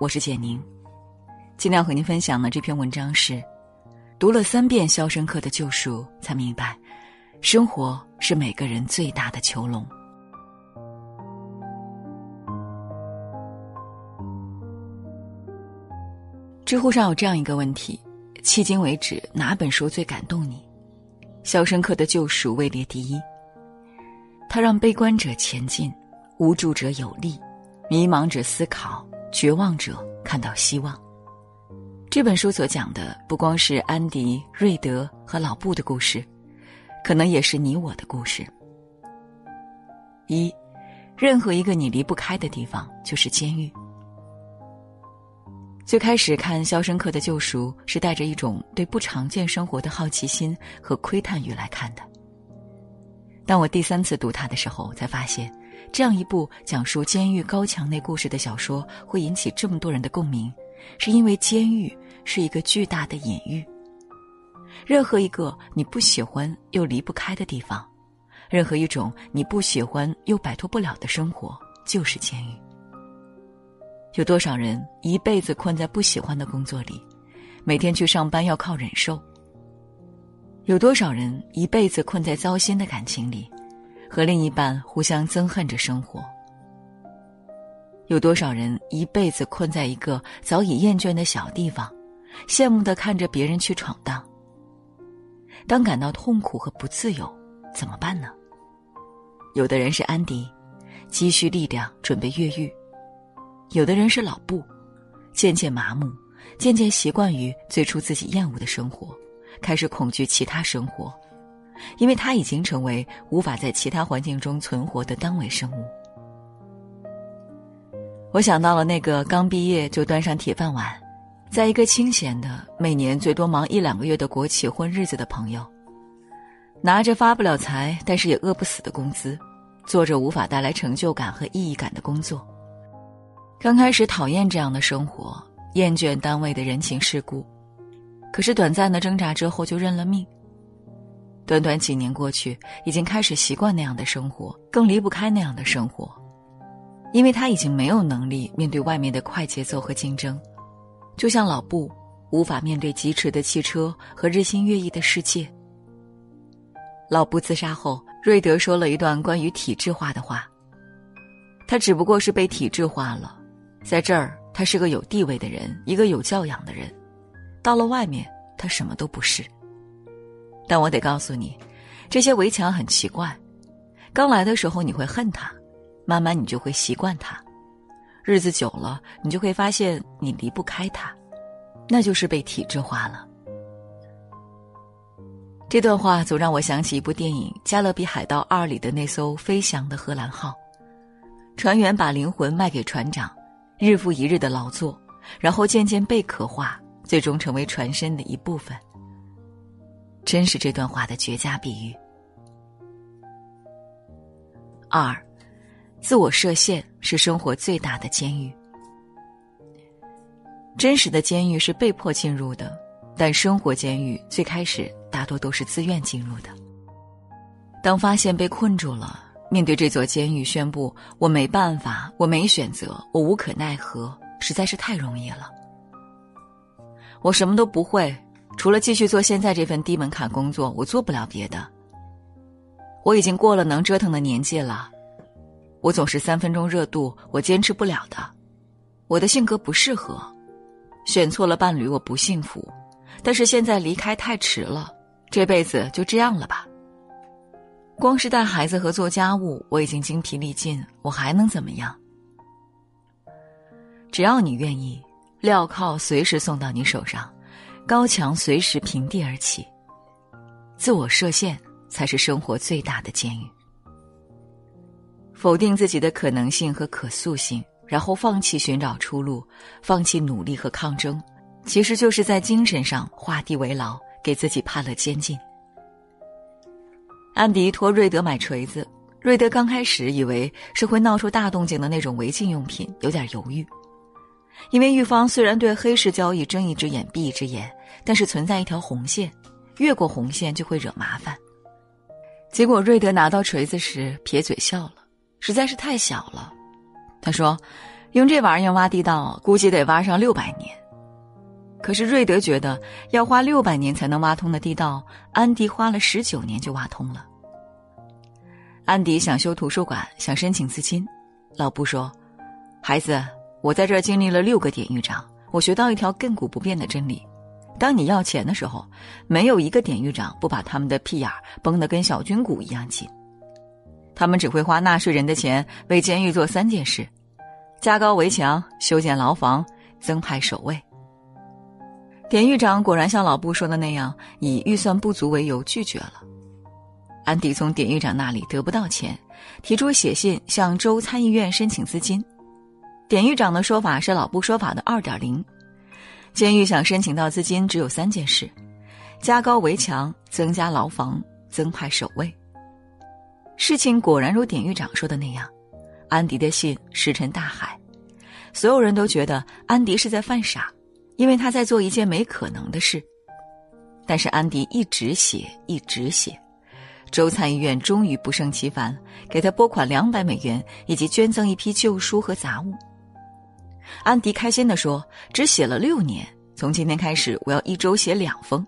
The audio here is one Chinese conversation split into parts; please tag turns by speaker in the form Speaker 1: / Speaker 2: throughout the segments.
Speaker 1: 我是简宁。今天要和您分享的这篇文章是：读了三遍《肖申克的救赎》，才明白，生活是每个人最大的囚笼。知乎上有这样一个问题：迄今为止，哪本书最感动你？《肖申克的救赎》位列第一。它让悲观者前进，无助者有力，迷茫者思考，绝望者看到希望。这本书所讲的不光是安迪、瑞德和老布的故事，可能也是你我的故事。一，任何一个你离不开的地方就是监狱。最开始看《肖申克的救赎》是带着一种对不常见生活的好奇心和窥探欲来看的。当我第三次读它的时候，才发现，这样一部讲述监狱高墙内故事的小说会引起这么多人的共鸣，是因为监狱是一个巨大的隐喻。任何一个你不喜欢又离不开的地方，任何一种你不喜欢又摆脱不了的生活，就是监狱。有多少人一辈子困在不喜欢的工作里，每天去上班要靠忍受？有多少人一辈子困在糟心的感情里，和另一半互相憎恨着生活？有多少人一辈子困在一个早已厌倦的小地方，羡慕的看着别人去闯荡？当感到痛苦和不自由，怎么办呢？有的人是安迪，积蓄力量准备越狱。有的人是老布，渐渐麻木，渐渐习惯于最初自己厌恶的生活，开始恐惧其他生活，因为他已经成为无法在其他环境中存活的单位生物。我想到了那个刚毕业就端上铁饭碗，在一个清闲的每年最多忙一两个月的国企混日子的朋友，拿着发不了财但是也饿不死的工资，做着无法带来成就感和意义感的工作。刚开始讨厌这样的生活，厌倦单位的人情世故，可是短暂的挣扎之后就认了命。短短几年过去，已经开始习惯那样的生活，更离不开那样的生活，因为他已经没有能力面对外面的快节奏和竞争，就像老布无法面对疾驰的汽车和日新月异的世界。老布自杀后，瑞德说了一段关于体制化的话：“他只不过是被体制化了。”在这儿，他是个有地位的人，一个有教养的人；到了外面，他什么都不是。但我得告诉你，这些围墙很奇怪。刚来的时候你会恨它，慢慢你就会习惯它，日子久了，你就会发现你离不开它，那就是被体制化了。这段话总让我想起一部电影《加勒比海盗二》里的那艘飞翔的荷兰号，船员把灵魂卖给船长。日复一日的劳作，然后渐渐被刻画，最终成为船身的一部分。真是这段话的绝佳比喻。二，自我设限是生活最大的监狱。真实的监狱是被迫进入的，但生活监狱最开始大多都是自愿进入的。当发现被困住了。面对这座监狱，宣布我没办法，我没选择，我无可奈何，实在是太容易了。我什么都不会，除了继续做现在这份低门槛工作，我做不了别的。我已经过了能折腾的年纪了，我总是三分钟热度，我坚持不了的。我的性格不适合，选错了伴侣，我不幸福。但是现在离开太迟了，这辈子就这样了吧。光是带孩子和做家务，我已经精疲力尽，我还能怎么样？只要你愿意，镣铐随时送到你手上，高墙随时平地而起。自我设限才是生活最大的监狱。否定自己的可能性和可塑性，然后放弃寻找出路，放弃努力和抗争，其实就是在精神上画地为牢，给自己判了监禁。安迪托瑞德买锤子，瑞德刚开始以为是会闹出大动静的那种违禁用品，有点犹豫。因为狱方虽然对黑市交易睁一只眼闭一只眼，但是存在一条红线，越过红线就会惹麻烦。结果瑞德拿到锤子时撇嘴笑了，实在是太小了。他说：“用这玩意儿挖地道，估计得挖上六百年。可是瑞德觉得，要花六百年才能挖通的地道，安迪花了十九年就挖通了。安迪想修图书馆，想申请资金。老布说：“孩子，我在这经历了六个典狱长，我学到一条亘古不变的真理：当你要钱的时候，没有一个典狱长不把他们的屁眼绷得跟小军鼓一样紧。他们只会花纳税人的钱为监狱做三件事：加高围墙、修建牢房、增派守卫。”典狱长果然像老布说的那样，以预算不足为由拒绝了。安迪从典狱长那里得不到钱，提出写信向州参议院申请资金。典狱长的说法是老布说法的二点零。监狱想申请到资金只有三件事：加高围墙、增加牢房、增派守卫。事情果然如典狱长说的那样，安迪的信石沉大海。所有人都觉得安迪是在犯傻，因为他在做一件没可能的事。但是安迪一直写，一直写。州参议院终于不胜其烦，给他拨款两百美元，以及捐赠一批旧书和杂物。安迪开心地说：“只写了六年，从今天开始，我要一周写两封。”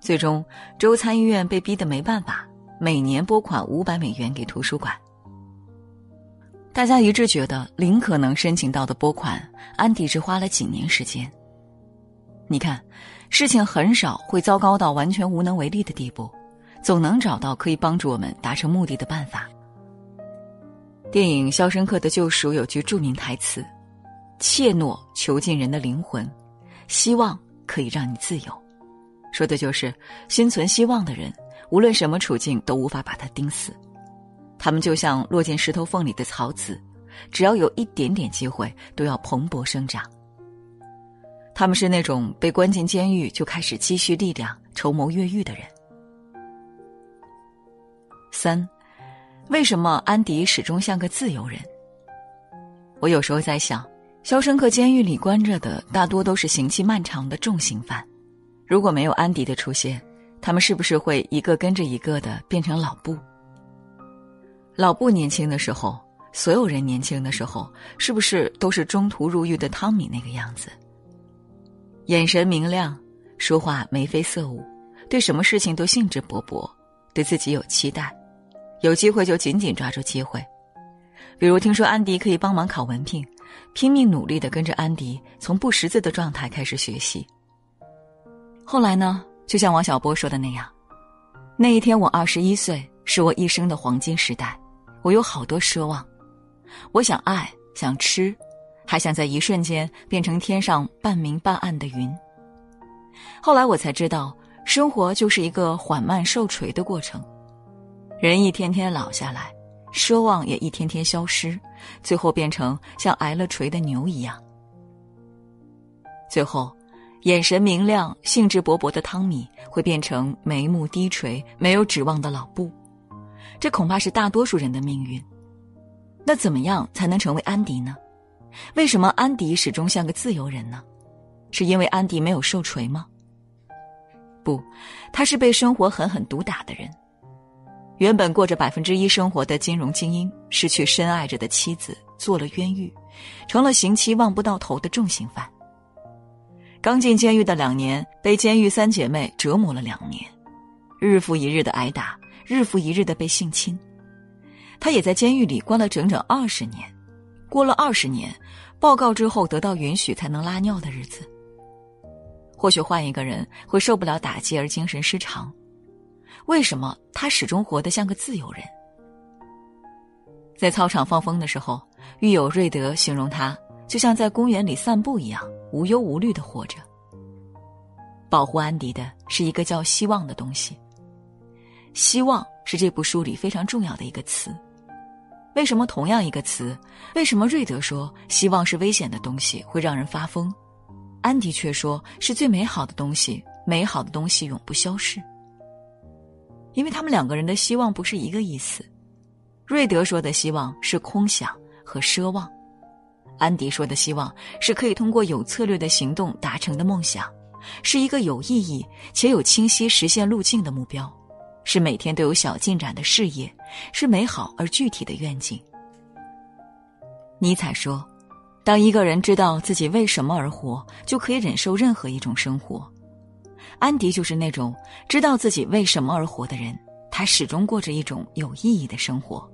Speaker 1: 最终，州参议院被逼得没办法，每年拨款五百美元给图书馆。大家一致觉得林可能申请到的拨款，安迪只花了几年时间。你看，事情很少会糟糕到完全无能为力的地步。总能找到可以帮助我们达成目的的办法。电影《肖申克的救赎》有句著名台词：“怯懦囚禁人的灵魂，希望可以让你自由。”说的就是心存希望的人，无论什么处境都无法把他钉死。他们就像落进石头缝里的草籽，只要有一点点机会，都要蓬勃生长。他们是那种被关进监狱就开始积蓄力量、筹谋越狱的人。三，为什么安迪始终像个自由人？我有时候在想，肖申克监狱里关着的大多都是刑期漫长的重刑犯，如果没有安迪的出现，他们是不是会一个跟着一个的变成老布？老布年轻的时候，所有人年轻的时候，是不是都是中途入狱的汤米那个样子？眼神明亮，说话眉飞色舞，对什么事情都兴致勃勃，对自己有期待。有机会就紧紧抓住机会，比如听说安迪可以帮忙考文凭，拼命努力的跟着安迪，从不识字的状态开始学习。后来呢，就像王小波说的那样，那一天我二十一岁，是我一生的黄金时代，我有好多奢望，我想爱，想吃，还想在一瞬间变成天上半明半暗的云。后来我才知道，生活就是一个缓慢受锤的过程。人一天天老下来，奢望也一天天消失，最后变成像挨了锤的牛一样。最后，眼神明亮、兴致勃勃的汤米会变成眉目低垂、没有指望的老布，这恐怕是大多数人的命运。那怎么样才能成为安迪呢？为什么安迪始终像个自由人呢？是因为安迪没有受锤吗？不，他是被生活狠狠毒打的人。原本过着百分之一生活的金融精英，失去深爱着的妻子，做了冤狱，成了刑期望不到头的重刑犯。刚进监狱的两年，被监狱三姐妹折磨了两年，日复一日的挨打，日复一日的被性侵。他也在监狱里关了整整二十年，过了二十年，报告之后得到允许才能拉尿的日子。或许换一个人会受不了打击而精神失常。为什么他始终活得像个自由人？在操场放风的时候，狱友瑞德形容他就像在公园里散步一样无忧无虑的活着。保护安迪的是一个叫希望的东西。希望是这部书里非常重要的一个词。为什么同样一个词，为什么瑞德说希望是危险的东西，会让人发疯，安迪却说是最美好的东西，美好的东西永不消逝。因为他们两个人的希望不是一个意思，瑞德说的希望是空想和奢望，安迪说的希望是可以通过有策略的行动达成的梦想，是一个有意义且有清晰实现路径的目标，是每天都有小进展的事业，是美好而具体的愿景。尼采说：“当一个人知道自己为什么而活，就可以忍受任何一种生活。”安迪就是那种知道自己为什么而活的人，他始终过着一种有意义的生活。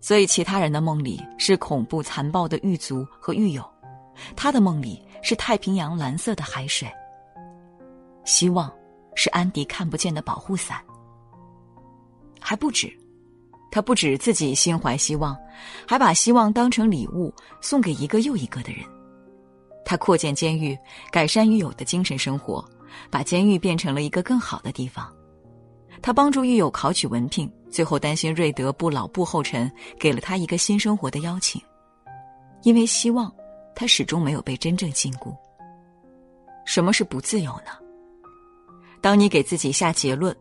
Speaker 1: 所以，其他人的梦里是恐怖残暴的狱卒和狱友，他的梦里是太平洋蓝色的海水。希望，是安迪看不见的保护伞。还不止。他不止自己心怀希望，还把希望当成礼物送给一个又一个的人。他扩建监狱，改善狱友的精神生活，把监狱变成了一个更好的地方。他帮助狱友考取文凭，最后担心瑞德不老步后尘，给了他一个新生活的邀请。因为希望，他始终没有被真正禁锢。什么是不自由呢？当你给自己下结论：“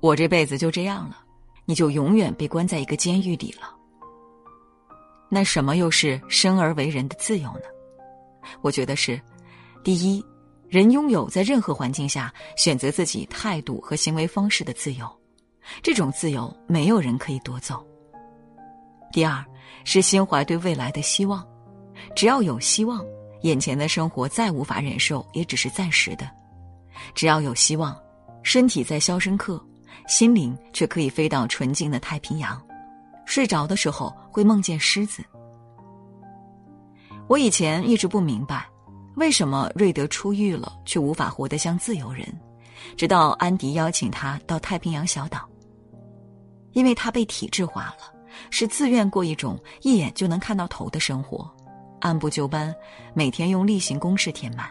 Speaker 1: 我这辈子就这样了。”你就永远被关在一个监狱里了。那什么又是生而为人的自由呢？我觉得是：第一，人拥有在任何环境下选择自己态度和行为方式的自由，这种自由没有人可以夺走；第二，是心怀对未来的希望，只要有希望，眼前的生活再无法忍受也只是暂时的；只要有希望，身体在肖申克。心灵却可以飞到纯净的太平洋，睡着的时候会梦见狮子。我以前一直不明白，为什么瑞德出狱了却无法活得像自由人，直到安迪邀请他到太平洋小岛。因为他被体制化了，是自愿过一种一眼就能看到头的生活，按部就班，每天用例行公事填满。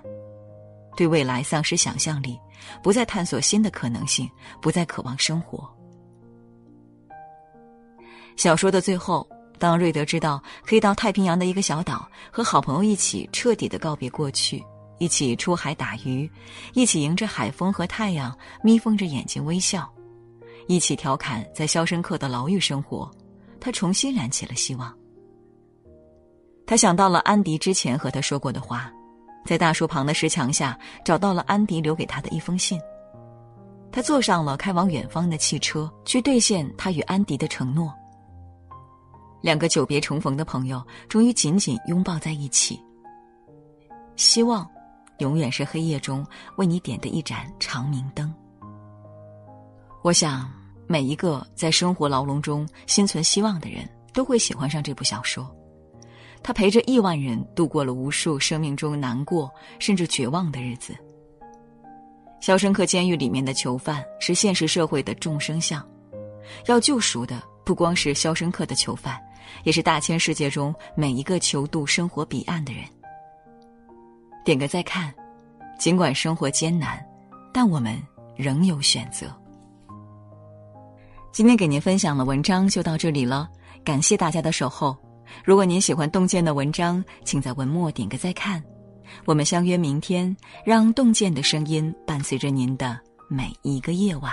Speaker 1: 对未来丧失想象力，不再探索新的可能性，不再渴望生活。小说的最后，当瑞德知道可以到太平洋的一个小岛，和好朋友一起彻底的告别过去，一起出海打鱼，一起迎着海风和太阳，眯缝着眼睛微笑，一起调侃在肖申克的牢狱生活，他重新燃起了希望。他想到了安迪之前和他说过的话。在大树旁的石墙下，找到了安迪留给他的一封信。他坐上了开往远方的汽车，去兑现他与安迪的承诺。两个久别重逢的朋友，终于紧紧拥抱在一起。希望，永远是黑夜中为你点的一盏长明灯。我想，每一个在生活牢笼中心存希望的人，都会喜欢上这部小说。他陪着亿万人度过了无数生命中难过甚至绝望的日子。肖申克监狱里面的囚犯是现实社会的众生相，要救赎的不光是肖申克的囚犯，也是大千世界中每一个求渡生活彼岸的人。点个再看，尽管生活艰难，但我们仍有选择。今天给您分享的文章就到这里了，感谢大家的守候。如果您喜欢洞见的文章，请在文末点个再看。我们相约明天，让洞见的声音伴随着您的每一个夜晚。